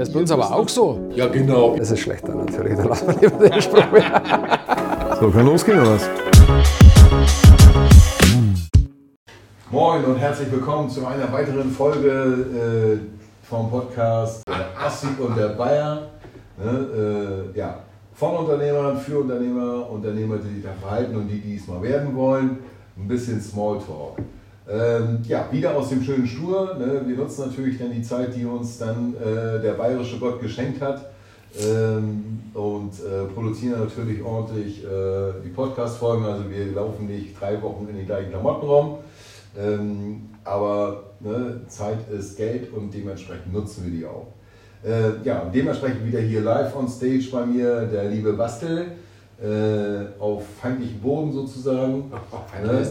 Das ist bei uns aber auch so. Ja, genau. Das ist schlechter natürlich, da lassen wir lieber den Spruch. So, kann losgehen oder was? Moin und herzlich willkommen zu einer weiteren Folge äh, vom Podcast Der Assi und der Bayer. Ne, äh, ja, von Unternehmern, für Unternehmer, Unternehmer, die sich da verhalten und die, die es mal werden wollen. Ein bisschen Smalltalk. Ähm, ja, wieder aus dem schönen Stur. Ne? Wir nutzen natürlich dann die Zeit, die uns dann äh, der bayerische Gott geschenkt hat. Ähm, und äh, produzieren natürlich ordentlich äh, die Podcast-Folgen. Also wir laufen nicht drei Wochen in den gleichen Klamotten rum. Ähm, aber ne, Zeit ist Geld und dementsprechend nutzen wir die auch. Äh, ja, dementsprechend wieder hier live on stage bei mir der liebe Bastel äh, auf feindlichem Boden sozusagen. Ne?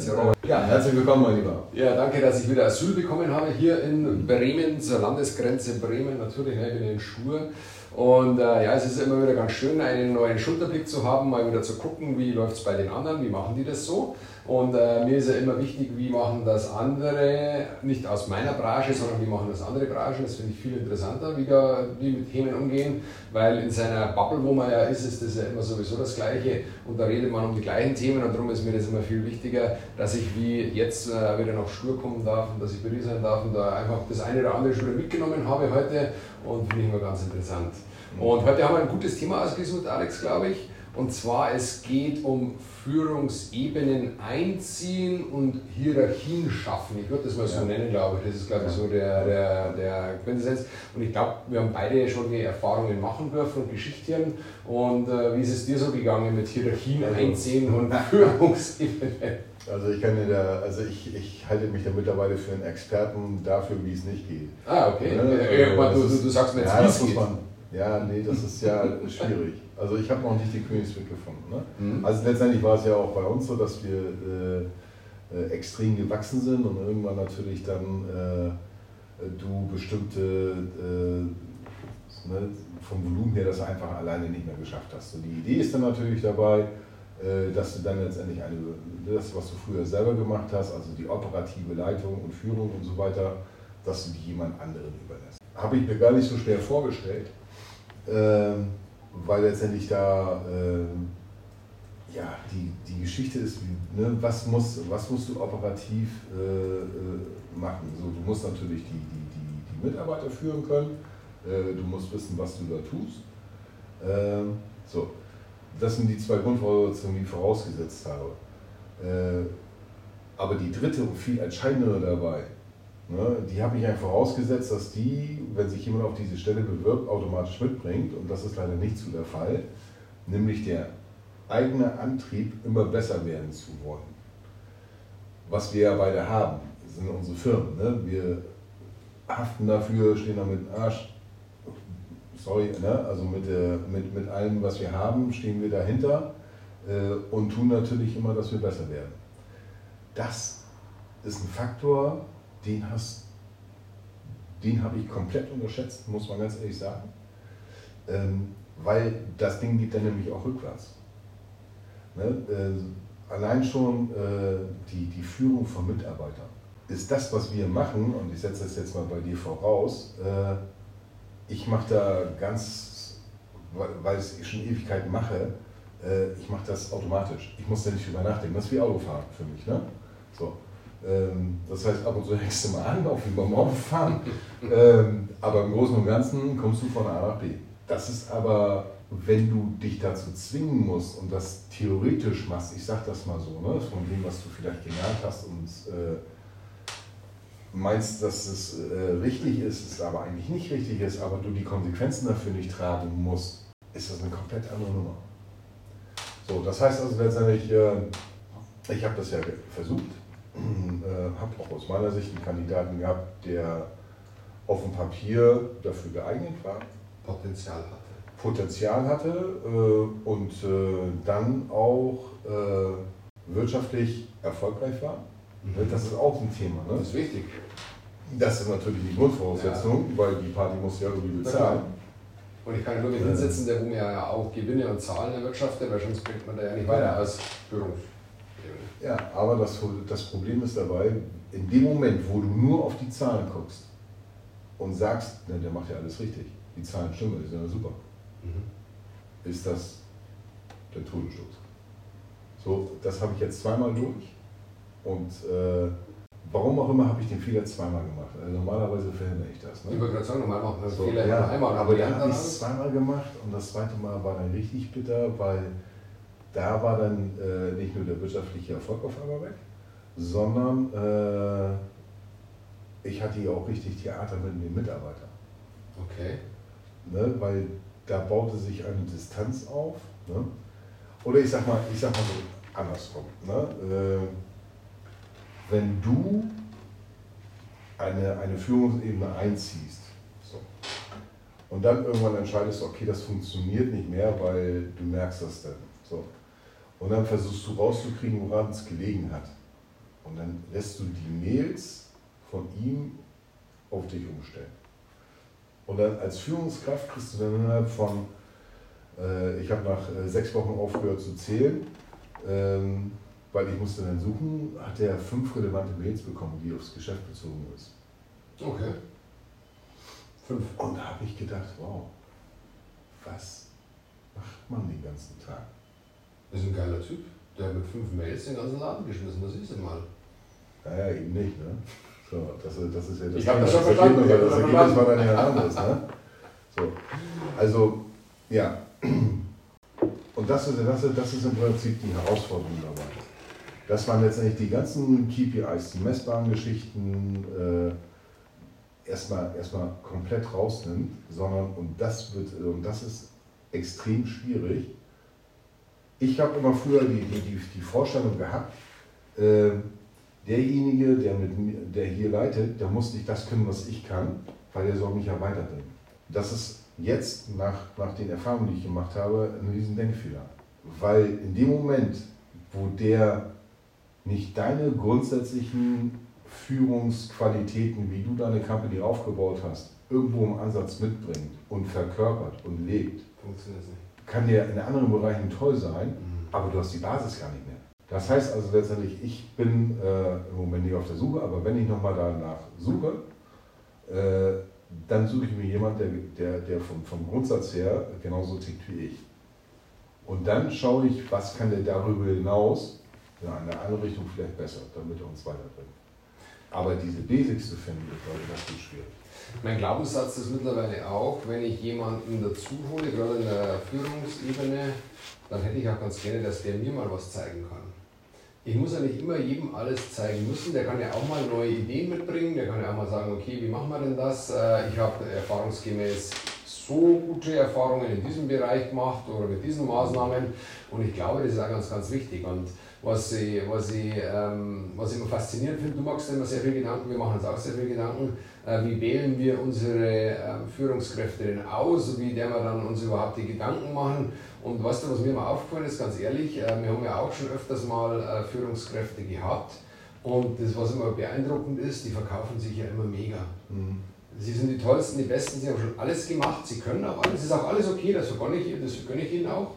Ja, herzlich willkommen, mein Lieber. Ja, danke, dass ich wieder Asyl bekommen habe hier in Bremen, zur Landesgrenze Bremen. Natürlich, ne, in Schur. Und äh, ja, es ist immer wieder ganz schön, einen neuen Schulterblick zu haben, mal wieder zu gucken, wie läuft es bei den anderen, wie machen die das so. Und äh, mir ist ja immer wichtig, wie machen das andere, nicht aus meiner Branche, sondern wie machen das andere Branchen. Das finde ich viel interessanter, wie, da, wie mit Themen umgehen, weil in seiner Bubble, wo man ja ist, ist das ja immer sowieso das Gleiche und da redet man um die gleichen Themen und darum ist mir das immer viel wichtiger, dass ich wie jetzt äh, wieder nach Stur kommen darf und dass ich bei dir sein darf und da einfach das eine oder andere schon wieder mitgenommen habe heute und finde ich immer ganz interessant. Und heute haben wir ein gutes Thema ausgesucht, Alex, glaube ich. Und zwar, es geht um Führungsebenen einziehen und Hierarchien schaffen. Ich würde das mal so ja. nennen, glaube ich. Das ist, glaube ich, so der, der, der Quintessenz. Und ich glaube, wir haben beide schon die Erfahrungen machen dürfen und Geschichten. Und äh, wie ist es dir so gegangen mit Hierarchien also, einziehen und Führungsebenen? Also ich kann da, also ich, ich halte mich da mittlerweile für einen Experten dafür, wie es nicht geht. Ah, okay. Ja, ja, du, du, du, sagst mir jetzt, ja, wie es geht. Man, ja, nee, das ist ja schwierig. Also ich habe noch nicht den Königsweg gefunden. Ne? Mhm. Also letztendlich war es ja auch bei uns so, dass wir äh, äh, extrem gewachsen sind und irgendwann natürlich dann äh, du bestimmte äh, ne, vom Volumen her das einfach alleine nicht mehr geschafft hast. Und die Idee ist dann natürlich dabei, äh, dass du dann letztendlich eine, das, was du früher selber gemacht hast, also die operative Leitung und Führung und so weiter, dass du die jemand anderen überlässt. Habe ich mir gar nicht so schwer vorgestellt, ähm, weil letztendlich da ähm, ja, die, die Geschichte ist, ne, was, muss, was musst du operativ äh, äh, machen? So, du musst natürlich die, die, die, die Mitarbeiter führen können, äh, du musst wissen, was du da tust. Ähm, so, das sind die zwei Grundvoraussetzungen, die ich vorausgesetzt habe. Äh, aber die dritte und viel entscheidendere dabei, ne, die habe ich einfach vorausgesetzt, dass die, wenn sich jemand auf diese Stelle bewirbt, automatisch mitbringt. Und das ist leider nicht so der Fall. Nämlich der eigene Antrieb, immer besser werden zu wollen. Was wir ja beide haben, sind unsere Firmen. Ne? Wir haften dafür, stehen da mit dem Arsch sorry, ne? also mit, äh, mit, mit allem, was wir haben, stehen wir dahinter äh, und tun natürlich immer, dass wir besser werden. Das ist ein Faktor, den den habe ich komplett unterschätzt, muss man ganz ehrlich sagen. Ähm, weil das Ding geht dann nämlich auch rückwärts. Ne? Äh, allein schon äh, die, die Führung von Mitarbeitern ist das, was wir machen, und ich setze das jetzt mal bei dir voraus, äh, ich mache da ganz, weil ich es schon Ewigkeiten mache, äh, ich mache das automatisch. Ich muss da nicht drüber nachdenken. Das ist wie Autofahren für mich. Ne? So. Ähm, das heißt, ab und zu hängst du mal an, auch wie beim Autofahren. ähm, aber im Großen und Ganzen kommst du von A nach B. Das ist aber, wenn du dich dazu zwingen musst und das theoretisch machst, ich sag das mal so, ne, von dem, was du vielleicht gelernt hast und äh, meinst, dass es äh, richtig ist, es aber eigentlich nicht richtig ist, aber du die Konsequenzen dafür nicht tragen musst, ist das eine komplett andere Nummer. So, das heißt also letztendlich, äh, ich habe das ja versucht, äh, habe auch aus meiner Sicht einen Kandidaten gehabt, der auf dem Papier dafür geeignet war. Potenzial hatte. Potenzial hatte äh, und äh, dann auch äh, wirtschaftlich erfolgreich war Mhm. Das ist auch ein Thema. Ne? Das ist wichtig. Das ist natürlich die Grundvoraussetzung, ja. weil die Party muss ja irgendwie bezahlen. Und ich kann nur mit hinsetzen, der mir ja auch Gewinne und Zahlen erwirtschaftet, weil sonst bringt man da ja nicht weiter als Führungsebene. Ja, aber das, das Problem ist dabei, in dem Moment, wo du nur auf die Zahlen guckst und sagst, ne, der macht ja alles richtig, die Zahlen stimmen, ist ja super. Mhm. Ist das der Todesstoß. So, das habe ich jetzt zweimal durch und äh, warum auch immer habe ich den Fehler zweimal gemacht. Also normalerweise verhindere ich das. Ne? Ich würde gerade sagen, normal macht man so, Fehler ja, einmal. Aber dann habe ich es zweimal gemacht und das zweite Mal war dann richtig bitter, weil da war dann äh, nicht nur der wirtschaftliche Erfolg auf einmal weg, sondern äh, ich hatte ja auch richtig Theater mit den Mitarbeitern. Okay. Ne, weil da baute sich eine Distanz auf. Ne? Oder ich sag mal, ich sag mal so andersrum. Ne? Äh, wenn du eine, eine Führungsebene einziehst so, und dann irgendwann entscheidest, okay, das funktioniert nicht mehr, weil du merkst das dann. So. Und dann versuchst du rauszukriegen, woran es gelegen hat. Und dann lässt du die Mails von ihm auf dich umstellen. Und dann als Führungskraft kriegst du dann innerhalb von, äh, ich habe nach äh, sechs Wochen aufgehört zu zählen, ähm, weil ich musste dann suchen, hat er fünf relevante Mails bekommen, die aufs Geschäft bezogen ist. Okay. Fünf. Und da habe ich gedacht, wow, was macht man den ganzen Tag? Das ist ein geiler Typ. Der hat mit fünf Mails den ganzen Laden geschmissen, das ist er mal. Naja, eben nicht, ne? So, das, das ist ja das, ich habe das schon verstanden. Das Ergebnis, das Ergebnis war dann ja anderes, ne? So. Also, ja. Und das ist, das, ist, das ist im Prinzip die Herausforderung dabei. Dass man letztendlich die ganzen KPIs, die messbaren Geschichten, äh, erstmal, erstmal komplett rausnimmt, sondern, und das, wird, und das ist extrem schwierig, ich habe immer früher die, die, die Vorstellung gehabt, äh, derjenige, der, mit der hier leitet, der muss nicht das können, was ich kann, weil er soll mich ja weiterbringen. Das ist jetzt, nach, nach den Erfahrungen, die ich gemacht habe, ein riesen Denkfehler. Weil in dem Moment, wo der nicht deine grundsätzlichen Führungsqualitäten, wie du deine Company aufgebaut hast, irgendwo im Ansatz mitbringt und verkörpert und lebt, funktioniert nicht kann der in anderen Bereichen toll sein, aber du hast die Basis gar nicht mehr. Das heißt also letztendlich, ich bin äh, im Moment nicht auf der Suche, aber wenn ich nochmal danach suche, äh, dann suche ich mir jemanden, der, der, der vom, vom Grundsatz her genauso tickt wie ich. Und dann schaue ich, was kann der darüber hinaus in eine andere Richtung vielleicht besser, damit er uns weiterbringt. Aber diese Basics zu finden, ist, glaube ich, das ist schwierig. Mein Glaubenssatz ist mittlerweile auch, wenn ich jemanden dazu hole, gerade in der Führungsebene, dann hätte ich auch ganz gerne, dass der mir mal was zeigen kann. Ich muss ja nicht immer jedem alles zeigen müssen, der kann ja auch mal neue Ideen mitbringen, der kann ja auch mal sagen, okay, wie machen wir denn das? Äh, ich habe erfahrungsgemäß so gute Erfahrungen in diesem Bereich gemacht oder mit diesen Maßnahmen und ich glaube, das ist auch ganz, ganz wichtig. Und was ich, was ich, ähm, was ich immer faszinierend finde, du machst immer sehr viel Gedanken, wir machen uns auch sehr viel Gedanken, äh, wie wählen wir unsere äh, Führungskräfte denn aus, wie der wir dann uns überhaupt die Gedanken machen. Und weißt du, was mir mal aufgefallen ist, ganz ehrlich, äh, wir haben ja auch schon öfters mal äh, Führungskräfte gehabt und das, was immer beeindruckend ist, die verkaufen sich ja immer mega. Mhm. Sie sind die tollsten, die besten, sie haben schon alles gemacht, sie können auch alles, es ist auch alles okay, das gönne ich, das gönne ich ihnen auch.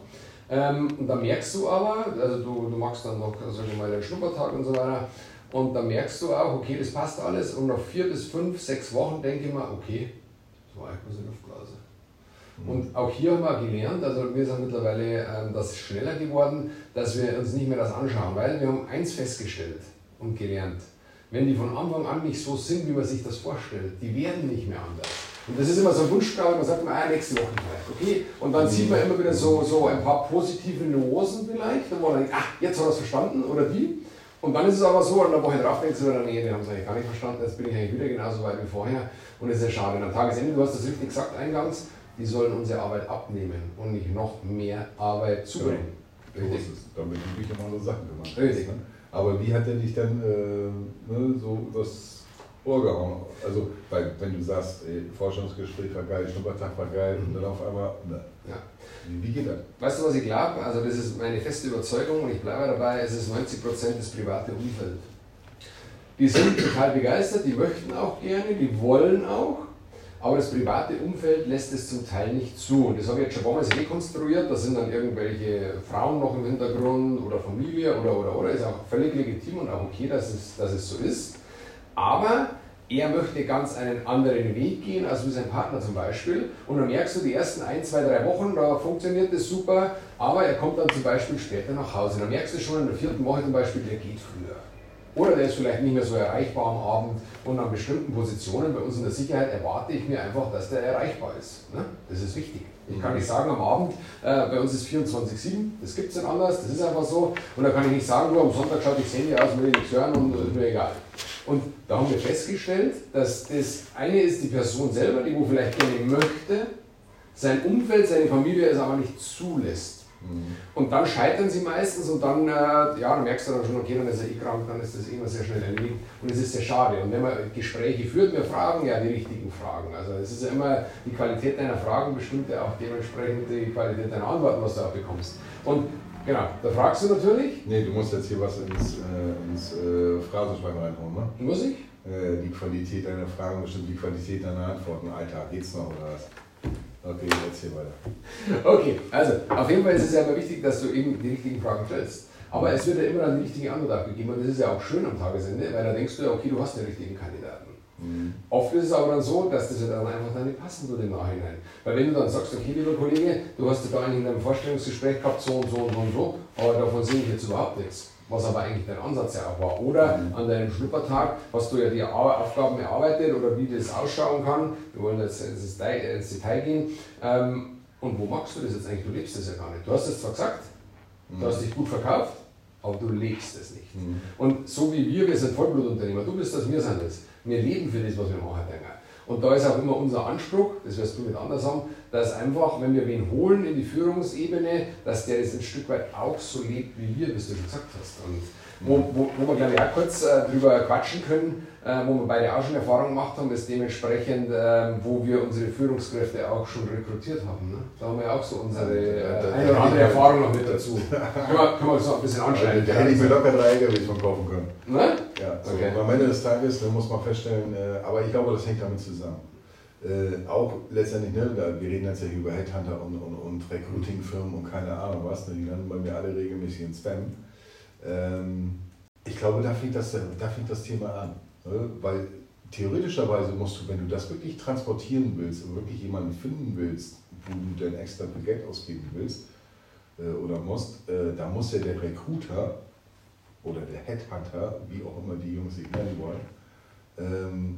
Ähm, und da merkst du aber, also du, du machst dann noch, wir mal, den Schnuppertag und so weiter, und da merkst du auch, okay, das passt alles. Und nach vier bis fünf, sechs Wochen denke ich mir, okay, das war eigentlich bloß Luftblase. Und auch hier haben wir gelernt, also wir sind mittlerweile ähm, das schneller geworden, dass wir uns nicht mehr das anschauen, weil wir haben eins festgestellt und gelernt. Wenn die von Anfang an nicht so sind, wie man sich das vorstellt, die werden nicht mehr anders. Und das ist immer so ein Wunschtraum, man sagt immer, ah, nächste Woche vielleicht, okay? Und dann sieht man immer wieder so, so ein paar positive Nuancen vielleicht, wo man denkt, ach, jetzt hat er es verstanden oder die. Und dann ist es aber so, und eine Woche drauf denkst du dann, nee, die haben es eigentlich gar nicht verstanden, jetzt bin ich eigentlich wieder genauso weit wie vorher. Und es ist ja schade. Und am Tagesende, du hast das richtig gesagt eingangs, die sollen unsere Arbeit abnehmen und nicht noch mehr Arbeit zubringen. Genau. Richtig. Damit du dich immer so Sachen gemacht. Richtig. Ne? Aber wie hat er dich denn äh, ne, so das Ohr gehauen. Also, weil, wenn du sagst, ey, Forschungsgespräch war geil, Schnuppertag war geil und dann auf einmal, ne. Ja. Wie, geht das? Weißt du, was ich glaube? Also, das ist meine feste Überzeugung und ich bleibe dabei, es ist 90% das private Umfeld. Die sind total begeistert, die möchten auch gerne, die wollen auch, aber das private Umfeld lässt es zum Teil nicht zu. Und das habe ich jetzt schon Mal rekonstruiert. Da sind dann irgendwelche Frauen noch im Hintergrund oder Familie oder oder oder. Ist auch völlig legitim und auch okay, dass es, dass es so ist. Aber er möchte ganz einen anderen Weg gehen als wie sein Partner zum Beispiel. Und dann merkst du, die ersten ein, zwei, drei Wochen, da funktioniert das super, aber er kommt dann zum Beispiel später nach Hause. Dann merkst du schon in der vierten Woche zum Beispiel, der geht früher. Oder der ist vielleicht nicht mehr so erreichbar am Abend und an bestimmten Positionen bei uns in der Sicherheit erwarte ich mir einfach, dass der erreichbar ist. Ne? Das ist wichtig. Ich kann nicht sagen am Abend, äh, bei uns ist 24-7, das gibt es nicht anders, das ist einfach so. Und da kann ich nicht sagen, nur am Sonntag schaut ich Handy aus, will ich nichts hören und ist mir egal. Und da haben wir festgestellt, dass das eine ist die Person selber, die wo vielleicht gerne möchte, sein Umfeld, seine Familie es aber nicht zulässt. Mhm. Und dann scheitern sie meistens und dann, äh, ja, dann merkst du dann schon, okay, dann ist er eh krank, dann ist das immer sehr schnell erledigt und es ist sehr schade. Und wenn man Gespräche führt, wir fragen ja die richtigen Fragen. Also es ist ja immer die Qualität deiner Fragen bestimmt ja auch dementsprechend die Qualität deiner Antworten, was du auch bekommst. Und genau, da fragst du natürlich. Nee, du musst jetzt hier was ins, äh, ins äh, Phrasenschwein reinhauen, ne? Muss ich? Äh, die Qualität deiner Fragen bestimmt die Qualität deiner Antworten. Alter, geht's noch oder was? Okay, jetzt hier weiter. Okay, also auf jeden Fall ist es ja immer wichtig, dass du eben die richtigen Fragen stellst. Aber es wird ja immer dann die richtige Antwort abgegeben und das ist ja auch schön am Tagesende, weil da denkst du ja, okay, du hast den richtigen Kandidaten. Mhm. Oft ist es aber dann so, dass das ja dann einfach dann nicht passen würde im Nachhinein. Weil wenn du dann sagst, okay, lieber Kollege, du hast da in einem Vorstellungsgespräch gehabt, so und so und so und so, aber davon sehe ich jetzt überhaupt nichts was aber eigentlich dein Ansatz ja auch war. Oder mhm. an deinem Schnuppertag hast du ja die Aufgaben erarbeitet oder wie das ausschauen kann. Wir wollen jetzt ins Detail gehen. Ähm, und wo machst du das jetzt eigentlich? Du lebst das ja gar nicht. Du hast es zwar gesagt, du mhm. hast dich gut verkauft, aber du lebst es nicht. Mhm. Und so wie wir, wir sind Vollblutunternehmer, du bist das, wir sind das. Wir leben für das, was wir machen, denke und da ist auch immer unser Anspruch, das wirst du nicht anders haben, dass einfach, wenn wir wen holen in die Führungsebene, dass der das ein Stück weit auch so lebt wie wir, wie du schon gesagt hast. Und wo, wo, wo wir, glaube ich, auch kurz äh, drüber quatschen können, äh, wo wir beide auch schon Erfahrung gemacht haben, ist dementsprechend, äh, wo wir unsere Führungskräfte auch schon rekrutiert haben. Ne? Da haben wir auch so unsere äh, eine oder andere Erfahrung noch mit dazu. können, wir, können wir uns noch ein bisschen anschneiden. Da hätte ich mir locker drei LKWs von kaufen können. Ne? Ja, so okay. am Ende des Tages dann muss man feststellen, äh, aber ich glaube, das hängt damit zusammen. Äh, auch letztendlich, ne, wir reden jetzt ja über Headhunter und, und, und Recruiting-Firmen und keine Ahnung was, ne, die landen bei mir alle regelmäßig in Spam. Ähm, ich glaube, da fängt das, da fängt das Thema an. Ne? Weil theoretischerweise musst du, wenn du das wirklich transportieren willst und wirklich jemanden finden willst, wo du dein extra Geld ausgeben willst äh, oder musst, äh, da muss ja der Recruiter oder der Headhunter, wie auch immer die Jungs sich nennen wollen, ähm,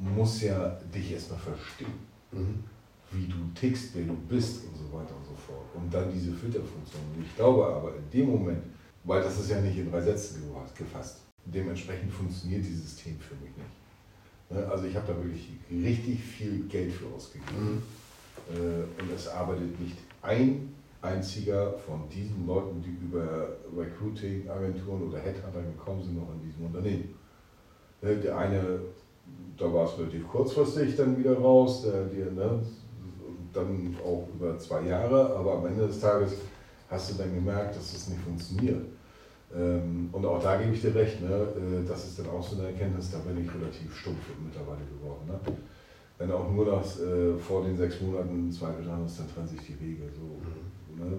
muss ja dich erstmal verstehen, mhm. wie du tickst, wer du bist und so weiter und so fort. Und dann diese Filterfunktion. ich glaube aber in dem Moment, weil das ist ja nicht in drei Sätzen gefasst, dementsprechend funktioniert dieses System für mich nicht. Ne, also ich habe da wirklich richtig viel Geld für ausgegeben. Mhm. Äh, und es arbeitet nicht ein einziger von diesen Leuten, die über Recruiting-Agenturen oder Headhunter gekommen sind, noch in diesem Unternehmen. Ne, der eine, da war es relativ kurzfristig dann wieder raus, der, der, ne, dann auch über zwei Jahre, aber am Ende des Tages hast du dann gemerkt, dass es nicht funktioniert. Ähm, und auch da gebe ich dir recht, ne? Äh, das ist dann auch so eine Erkenntnis, da bin ich relativ stumpf mittlerweile geworden. Ne? Wenn auch nur das äh, vor den sechs Monaten Zweifel dran ist, dann trennen sich die Wege. So, mhm. ne?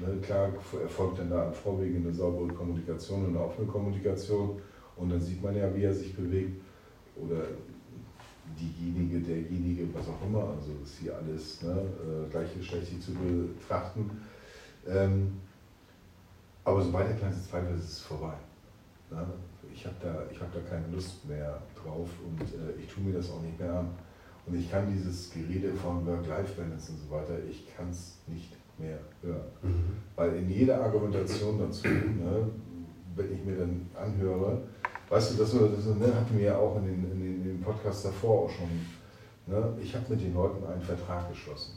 Ne? Klar erfolgt dann da im Vorwege eine saubere Kommunikation, eine offene Kommunikation und dann sieht man ja, wie er sich bewegt oder diejenige, derjenige, was auch immer, also ist hier alles ne, äh, gleichgeschlechtlich zu betrachten. Ähm, aber sobald der kleinste Zweifel ist, ist es vorbei. Na, ich habe da, hab da keine Lust mehr drauf und äh, ich tue mir das auch nicht mehr an. Und ich kann dieses Gerede von Work-Life-Balance und so weiter, ich kann es nicht mehr hören. Mhm. Weil in jeder Argumentation dazu, ne, wenn ich mir dann anhöre, weißt du, das, das ne, hatten wir ja auch in den, in den, in den Podcasts davor auch schon, ne, ich habe mit den Leuten einen Vertrag geschlossen.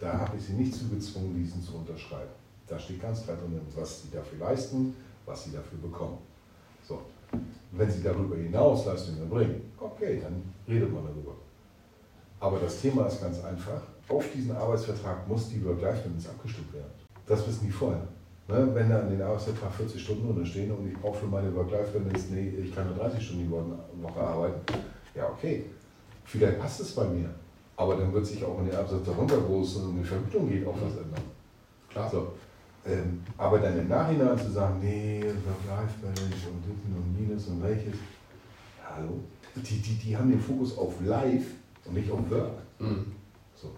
Da habe ich sie nicht zu gezwungen, diesen zu unterschreiben. Da steht ganz klar drin, was sie dafür leisten, was sie dafür bekommen. So. Wenn sie darüber hinaus Leistungen erbringen, okay, dann redet man darüber. Aber das Thema ist ganz einfach. Auf diesen Arbeitsvertrag muss die Work-Life-Balance abgestimmt werden. Das wissen die vorher. Ne? Wenn da an den Arbeitsvertrag 40 Stunden unterstehen und ich brauche für meine Work-Life-Balance, nee, ich kann nur 30 Stunden die Woche arbeiten, ja, okay. Vielleicht passt es bei mir. Aber dann wird sich auch in den Absatz darunter, wo es um die Vergütung geht, auch was ändern. Klar. So. Ähm, aber dann im Nachhinein zu sagen, nee, Work-Life-Balance und Ditten und Minus und welches, hallo? die, die, die haben den Fokus auf Live und nicht auf Work. Mhm. So.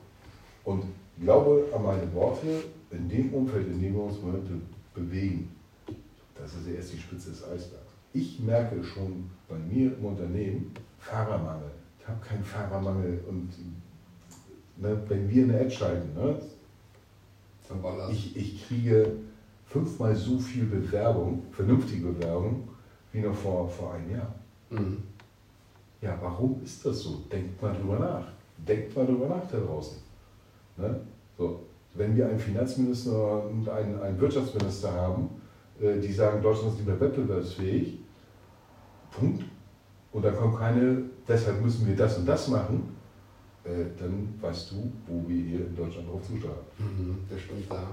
Und glaube an meine Worte, in dem Umfeld, in dem wir uns heute bewegen, das ist erst die Spitze des Eisbergs. Ich merke schon bei mir im Unternehmen Fahrermangel. Ich habe keinen Fahrermangel und ne, wenn wir eine Ad schalten, ne, ich, ich kriege fünfmal so viel Bewerbung, vernünftige Bewerbung, wie noch vor, vor einem Jahr. Mhm. Ja, warum ist das so? Denkt mal drüber nach. Denkt mal drüber nach da draußen. Ne? So, wenn wir einen Finanzminister und einen, einen Wirtschaftsminister haben, äh, die sagen, Deutschland ist nicht mehr wettbewerbsfähig, Punkt, und da kommt keine, deshalb müssen wir das und das machen, äh, dann weißt du, wo wir hier in Deutschland drauf zusteuern. Mhm, das stimmt, ja.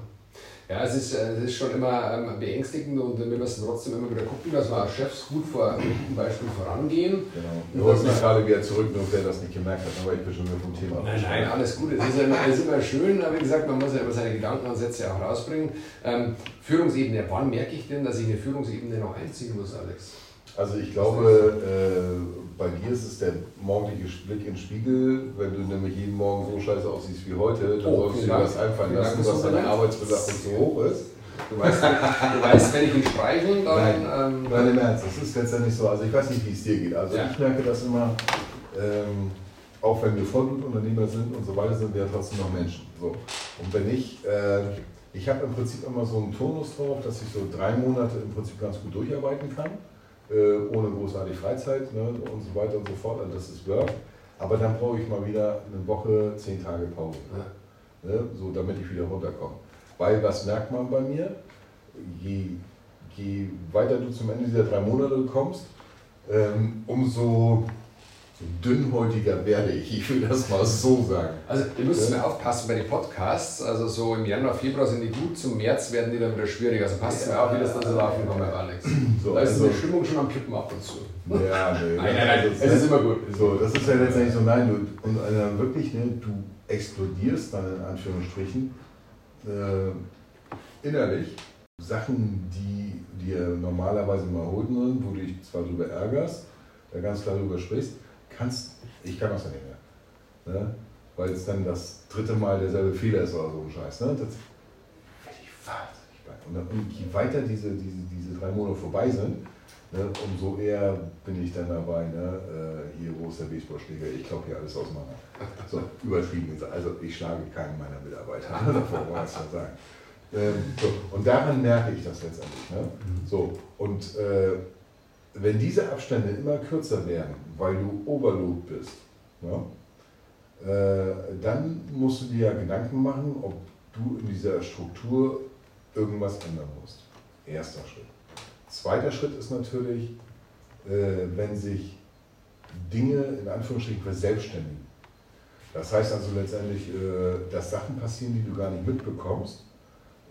Ja, es ist, äh, es ist schon immer ähm, beängstigend und wir müssen trotzdem immer wieder gucken, dass wir als Chefs gut vor einem Beispiel vorangehen. Genau. Du wolltest mich gerade wieder zurück, nur wer das nicht gemerkt hat, aber ich bin schon wieder vom Thema. Nein, nein, alles gut. Es ist, immer, es ist immer schön, aber wie gesagt, man muss ja immer seine Gedankenansätze auch rausbringen. Ähm, Führungsebene, wann merke ich denn, dass ich eine Führungsebene noch einziehen muss, Alex? Also ich glaube, bei dir ist es der morgendliche Blick in den Spiegel. Wenn du nämlich jeden Morgen so scheiße aussiehst wie heute, dann oh, solltest du dir das einfallen lassen, dass deine Arbeitsbelastung so hoch ist. Du weißt, du weißt, wenn ich ihn streiche, dann... Nein, ähm, nein, im Ernst, das ist letztendlich so. Also ich weiß nicht, wie es dir geht. Also ja. ich merke das immer, ähm, auch wenn wir Vollblutunternehmer sind und so weiter, sind wir ja trotzdem noch Menschen. So. Und wenn ich... Äh, ich habe im Prinzip immer so einen Tonus drauf, dass ich so drei Monate im Prinzip ganz gut durcharbeiten kann ohne großartig Freizeit ne, und so weiter und so fort. Also das ist Work. Aber dann brauche ich mal wieder eine Woche, zehn Tage Pause. Ne, so damit ich wieder runterkomme. Weil was merkt man bei mir? Je, je weiter du zum Ende dieser drei Monate kommst, ähm, umso dünnhäutiger werde ich, ich will das mal so sagen. Also ihr müsst ja. aufpassen bei den Podcasts, also so im Januar, Februar sind die gut, zum März werden die dann wieder schwierig, also passt ja, mir auf, wie das dann so laufen kommt, Alex. So, da ist also, die Stimmung schon am Kippen ab und zu. Ja, nee. nein, nein, nein, es ist immer gut. So, das ist ja letztendlich so, nein, du, und äh, wirklich, ne, du explodierst dann in Anführungsstrichen äh, innerlich Sachen, die dir normalerweise mal holen sind, wo du dich zwar darüber ärgerst, da ganz klar darüber sprichst, kannst, ich kann das ja nicht mehr. Ne? Weil es dann das dritte Mal derselbe Fehler ist oder so ein Scheiß. Ne? Das und, und je weiter diese, diese, diese drei Monate vorbei sind, ne, umso eher bin ich dann dabei, ne, äh, hier, wo ist der Baseballschläger? Ich glaube hier alles auseinander. So, übertrieben gesagt. Also ich schlage keinen meiner Mitarbeiter, davon wollte ich sagen. Ähm, so, und daran merke ich das letztendlich. Ne? Mhm. So, und äh, wenn diese Abstände immer kürzer werden, weil du Overload bist, ja, äh, dann musst du dir ja Gedanken machen, ob du in dieser Struktur irgendwas ändern musst. Erster Schritt. Zweiter Schritt ist natürlich, äh, wenn sich Dinge in Anführungsstrichen verselbstständigen. Das heißt also letztendlich, äh, dass Sachen passieren, die du gar nicht mitbekommst,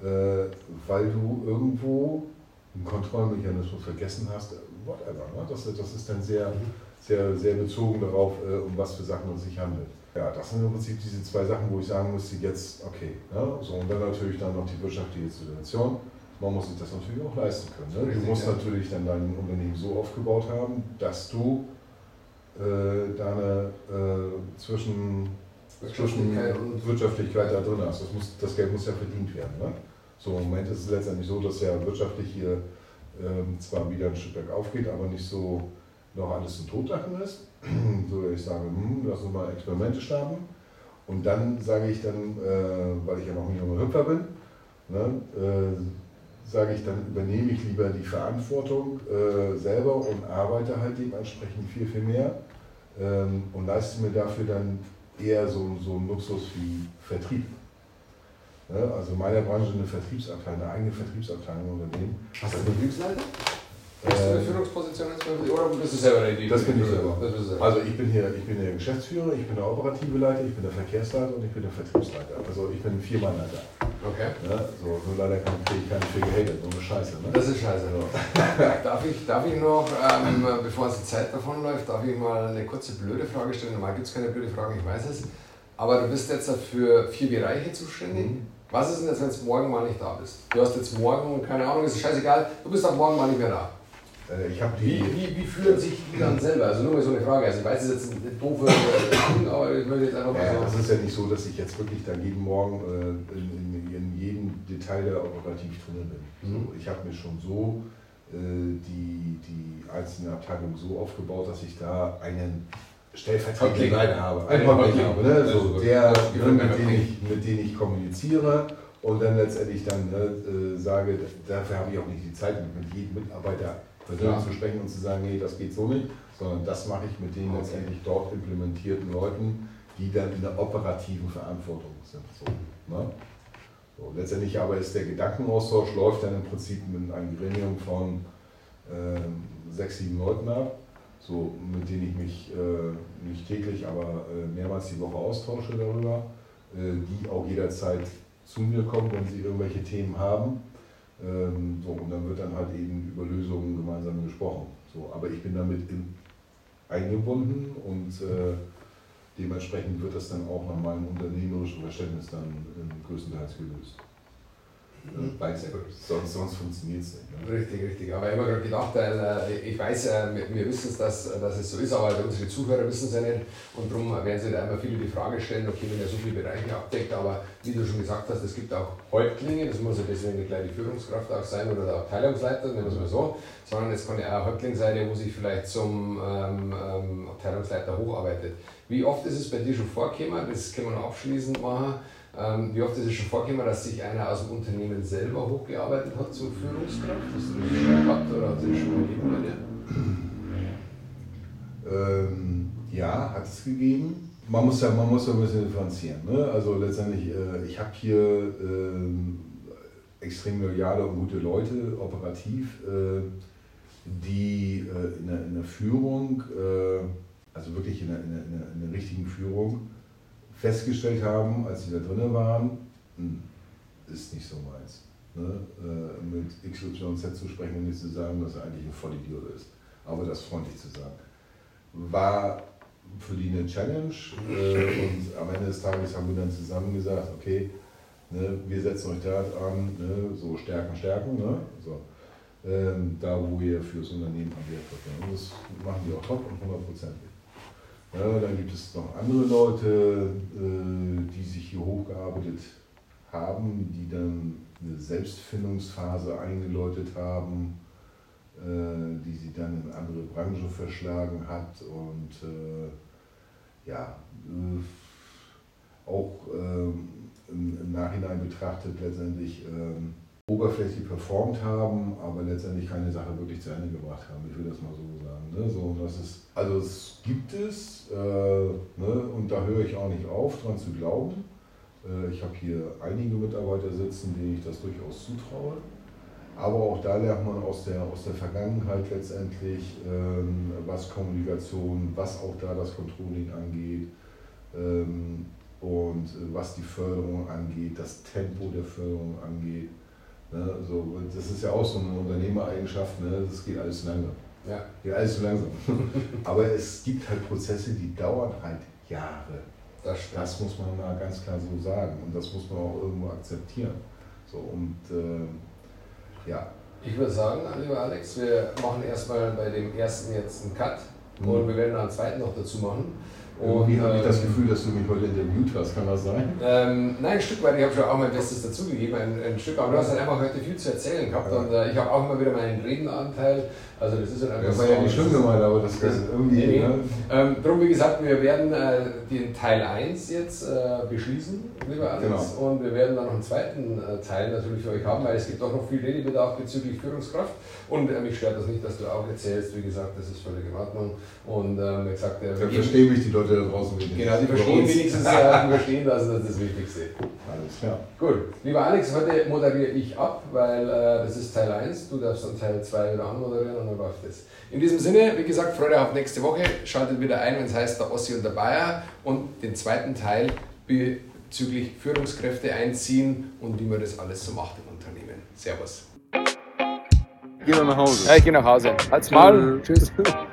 äh, weil du irgendwo einen Kontrollmechanismus vergessen hast, whatever. Ne? Das, das ist dann sehr, sehr, sehr bezogen darauf, äh, um was für Sachen es sich handelt. Ja, das sind im Prinzip diese zwei Sachen, wo ich sagen musste, jetzt, okay. Ne? So, und dann natürlich dann noch die wirtschaftliche Situation. Man muss sich das natürlich auch leisten können. Ne? Du musst natürlich dann dein Unternehmen so aufgebaut haben, dass du äh, deine äh, zwischen, Wirtschaftlichkeit, zwischen Wirtschaftlichkeit da drin hast. Das, muss, das Geld muss ja verdient werden. Ne? So, im Moment ist es letztendlich so, dass ja wirtschaftlich hier ähm, zwar wieder ein Stück weit aufgeht, aber nicht so noch alles in Totlachen ist. so ich sage, hm, lass uns mal Experimente starten. Und dann sage ich dann, äh, weil ich ja noch ein junger Hüpfer bin, ne, äh, sage ich, dann übernehme ich lieber die Verantwortung äh, selber und arbeite halt dementsprechend viel, viel mehr ähm, und leiste mir dafür dann eher so, so einen Luxus wie Vertrieb. Ne? Also in meiner Branche eine Vertriebsabteilung, eine eigene Vertriebsabteilung im Unternehmen. Hast du Vertriebsleiter? Hast du eine Führungsposition jetzt oder bist du selber der Idee? Das bin ich selber. Also ich bin hier, ich bin der Geschäftsführer, ich bin der operative Leiter, ich bin der Verkehrsleiter und ich bin der Vertriebsleiter. Also ich bin ein Viermannleiter. Okay. Ja, ne? so, nur leider kriege ich keine viel gehatet, so eine Scheiße. Ne? Das ist scheiße. darf, ich, darf ich noch, ähm, bevor uns die Zeit davonläuft, darf ich mal eine kurze blöde Frage stellen? Normal gibt es keine blöde Fragen, ich weiß es. Aber du bist jetzt für vier Bereiche zuständig. Mhm. Was ist denn jetzt, wenn du morgen mal nicht da bist? Du hast jetzt morgen, keine Ahnung, ist scheißegal, du bist ab morgen mal nicht mehr da. Äh, wie, wie, wie, fühlen sich die dann selber? Also nur mal so eine Frage. Also ich weiß, es ist jetzt ein doofe Ding, aber ich möchte jetzt einfach mal ja, Es ist ja nicht so, dass ich jetzt wirklich da jeden Morgen äh, in, in, in, jedem Detail da operativ drin bin. Mhm. So, ich habe mir schon so äh, die, die einzelnen Abteilungen so aufgebaut, dass ich da einen Stellvertreter habe. Einen Häuptling habe, ne? so, der, ne, mit, dem ich, mit dem ich kommuniziere und dann letztendlich dann ne, äh, sage, dafür habe ich auch nicht die Zeit, mit jedem Mitarbeiter persönlich zu sprechen und zu sagen, nee, das geht so nicht, sondern das mache ich mit den okay. letztendlich dort implementierten Leuten, die dann in der operativen Verantwortung sind. So, ne? so, letztendlich aber ist der Gedankenaustausch, läuft dann im Prinzip mit einem Gremium von äh, sechs, sieben Leuten ab, so, mit denen ich mich äh, nicht täglich, aber äh, mehrmals die Woche austausche darüber, äh, die auch jederzeit zu mir kommen, wenn sie irgendwelche Themen haben ähm, so, und dann wird dann halt eben über Lösungen gemeinsam gesprochen. So, aber ich bin damit in, eingebunden und äh, dementsprechend wird das dann auch nach meinem unternehmerischen Verständnis dann äh, größtenteils gelöst. Mhm. sonst, sonst funktioniert es nicht. Ne? Richtig, richtig. Aber ich habe mir gerade gedacht, äh, ich weiß, äh, wir wissen es, dass, dass es so ist, aber unsere Zuhörer wissen es ja nicht. Und darum werden sie da immer viele die Frage stellen, okay, wenn er so viele Bereiche abdeckt, aber wie du schon gesagt hast, es gibt auch Häuptlinge, das muss ja deswegen nicht gleich die Führungskraft auch sein oder der Abteilungsleiter, nehmen wir es mal so, sondern es kann ja auch Häuptling sein, wo sich vielleicht zum ähm, ähm, Abteilungsleiter hocharbeitet. Wie oft ist es bei dir schon vorgekommen, das können wir noch abschließend machen, ähm, wie oft ist es schon vorgekommen, dass sich einer aus dem Unternehmen selber hochgearbeitet hat zur Führungskraft? Hast du das schon gehabt oder hat das schon gegeben bei dir? Ähm, ja, hat es gegeben. Man muss ja, man muss ja ein bisschen differenzieren. Ne? Also letztendlich, äh, ich habe hier äh, extrem loyale und gute Leute, operativ, äh, die äh, in der, in, der, Führung, äh, also wirklich in der, in, der, in der richtigen Führung, festgestellt haben, als sie da drinnen waren, hm, ist nicht so meins. Ne? Äh, mit XYZ zu sprechen und nicht zu sagen, dass er eigentlich ein Vollidiot ist. Aber das freundlich zu sagen. War für die eine Challenge äh, und am Ende des Tages haben wir dann zusammen gesagt, okay, ne, wir setzen euch da an, ne, so Stärken, Stärken, ne, so, ähm, da wo ihr fürs Unternehmen agiert wird. Und das machen die auch top und hundertprozentig. Ja, dann gibt es noch andere Leute, äh, die sich hier hochgearbeitet haben, die dann eine Selbstfindungsphase eingeläutet haben, äh, die sie dann in andere Branchen verschlagen hat und äh, ja, auch ähm, im Nachhinein betrachtet letztendlich ähm, oberflächlich performt haben, aber letztendlich keine Sache wirklich zu Ende gebracht haben. Ich will das mal so sagen. Ne? So, das ist, also es gibt es äh, ne? und da höre ich auch nicht auf, dran zu glauben. Äh, ich habe hier einige Mitarbeiter sitzen, denen ich das durchaus zutraue. Aber auch da lernt man aus der, aus der Vergangenheit letztendlich, ähm, was Kommunikation, was auch da das Controlling angeht ähm, und äh, was die Förderung angeht, das Tempo der Förderung angeht. Ne, so, das ist ja auch so eine Unternehmereigenschaft, ne, das geht alles langsam. Ja. Geht alles zu langsam. Aber es gibt halt Prozesse, die dauern halt Jahre. Das, das, muss man mal ganz klar so sagen und das muss man auch irgendwo akzeptieren. So, und äh, ja. Ich würde sagen, lieber Alex, wir machen erstmal bei dem ersten jetzt einen Cut mhm. und wir werden dann einen zweiten noch dazu machen. Irgendwie habe ich das Gefühl, dass du mich heute interviewt hast, kann das sein? Ähm, nein, ein Stück weit, ich habe schon auch mein Bestes dazugegeben, ein, ein Stück, aber du hast halt einfach heute viel zu erzählen gehabt ja. und äh, ich habe auch immer wieder meinen Redenanteil. Also das ist halt einfach Das war ja nicht schlimm gemeint, aber das, das irgendwie. Nee, ne? ähm, darum, wie gesagt, wir werden äh, den Teil 1 jetzt äh, beschließen, lieber Alex, genau. und wir werden dann noch einen zweiten äh, Teil natürlich für euch haben, weil es gibt auch noch viel Redebedarf bezüglich Führungskraft und äh, mich stört das nicht, dass du auch erzählst, wie gesagt, das ist völlig in Ordnung. Und ähm, wie gesagt, äh, Dann verstehen mich die Leute da draußen wenigstens. Genau, die verstehen wenigstens, äh, die verstehen das, das ist das Wichtigste. Alles klar. Gut, lieber Alex, heute moderiere ich ab, weil äh, das ist Teil 1, du darfst dann Teil 2 wieder anmoderieren dann läuft das. In diesem Sinne, wie gesagt, Freude auf nächste Woche. Schaltet wieder ein, wenn es heißt der Ossi und der Bayer und den zweiten Teil bezüglich Führungskräfte einziehen und wie man das alles so macht im Unternehmen. Servus. Geh mal nach Hause. Ja, ich gehe nach Hause. Halt's mal. Tschüss.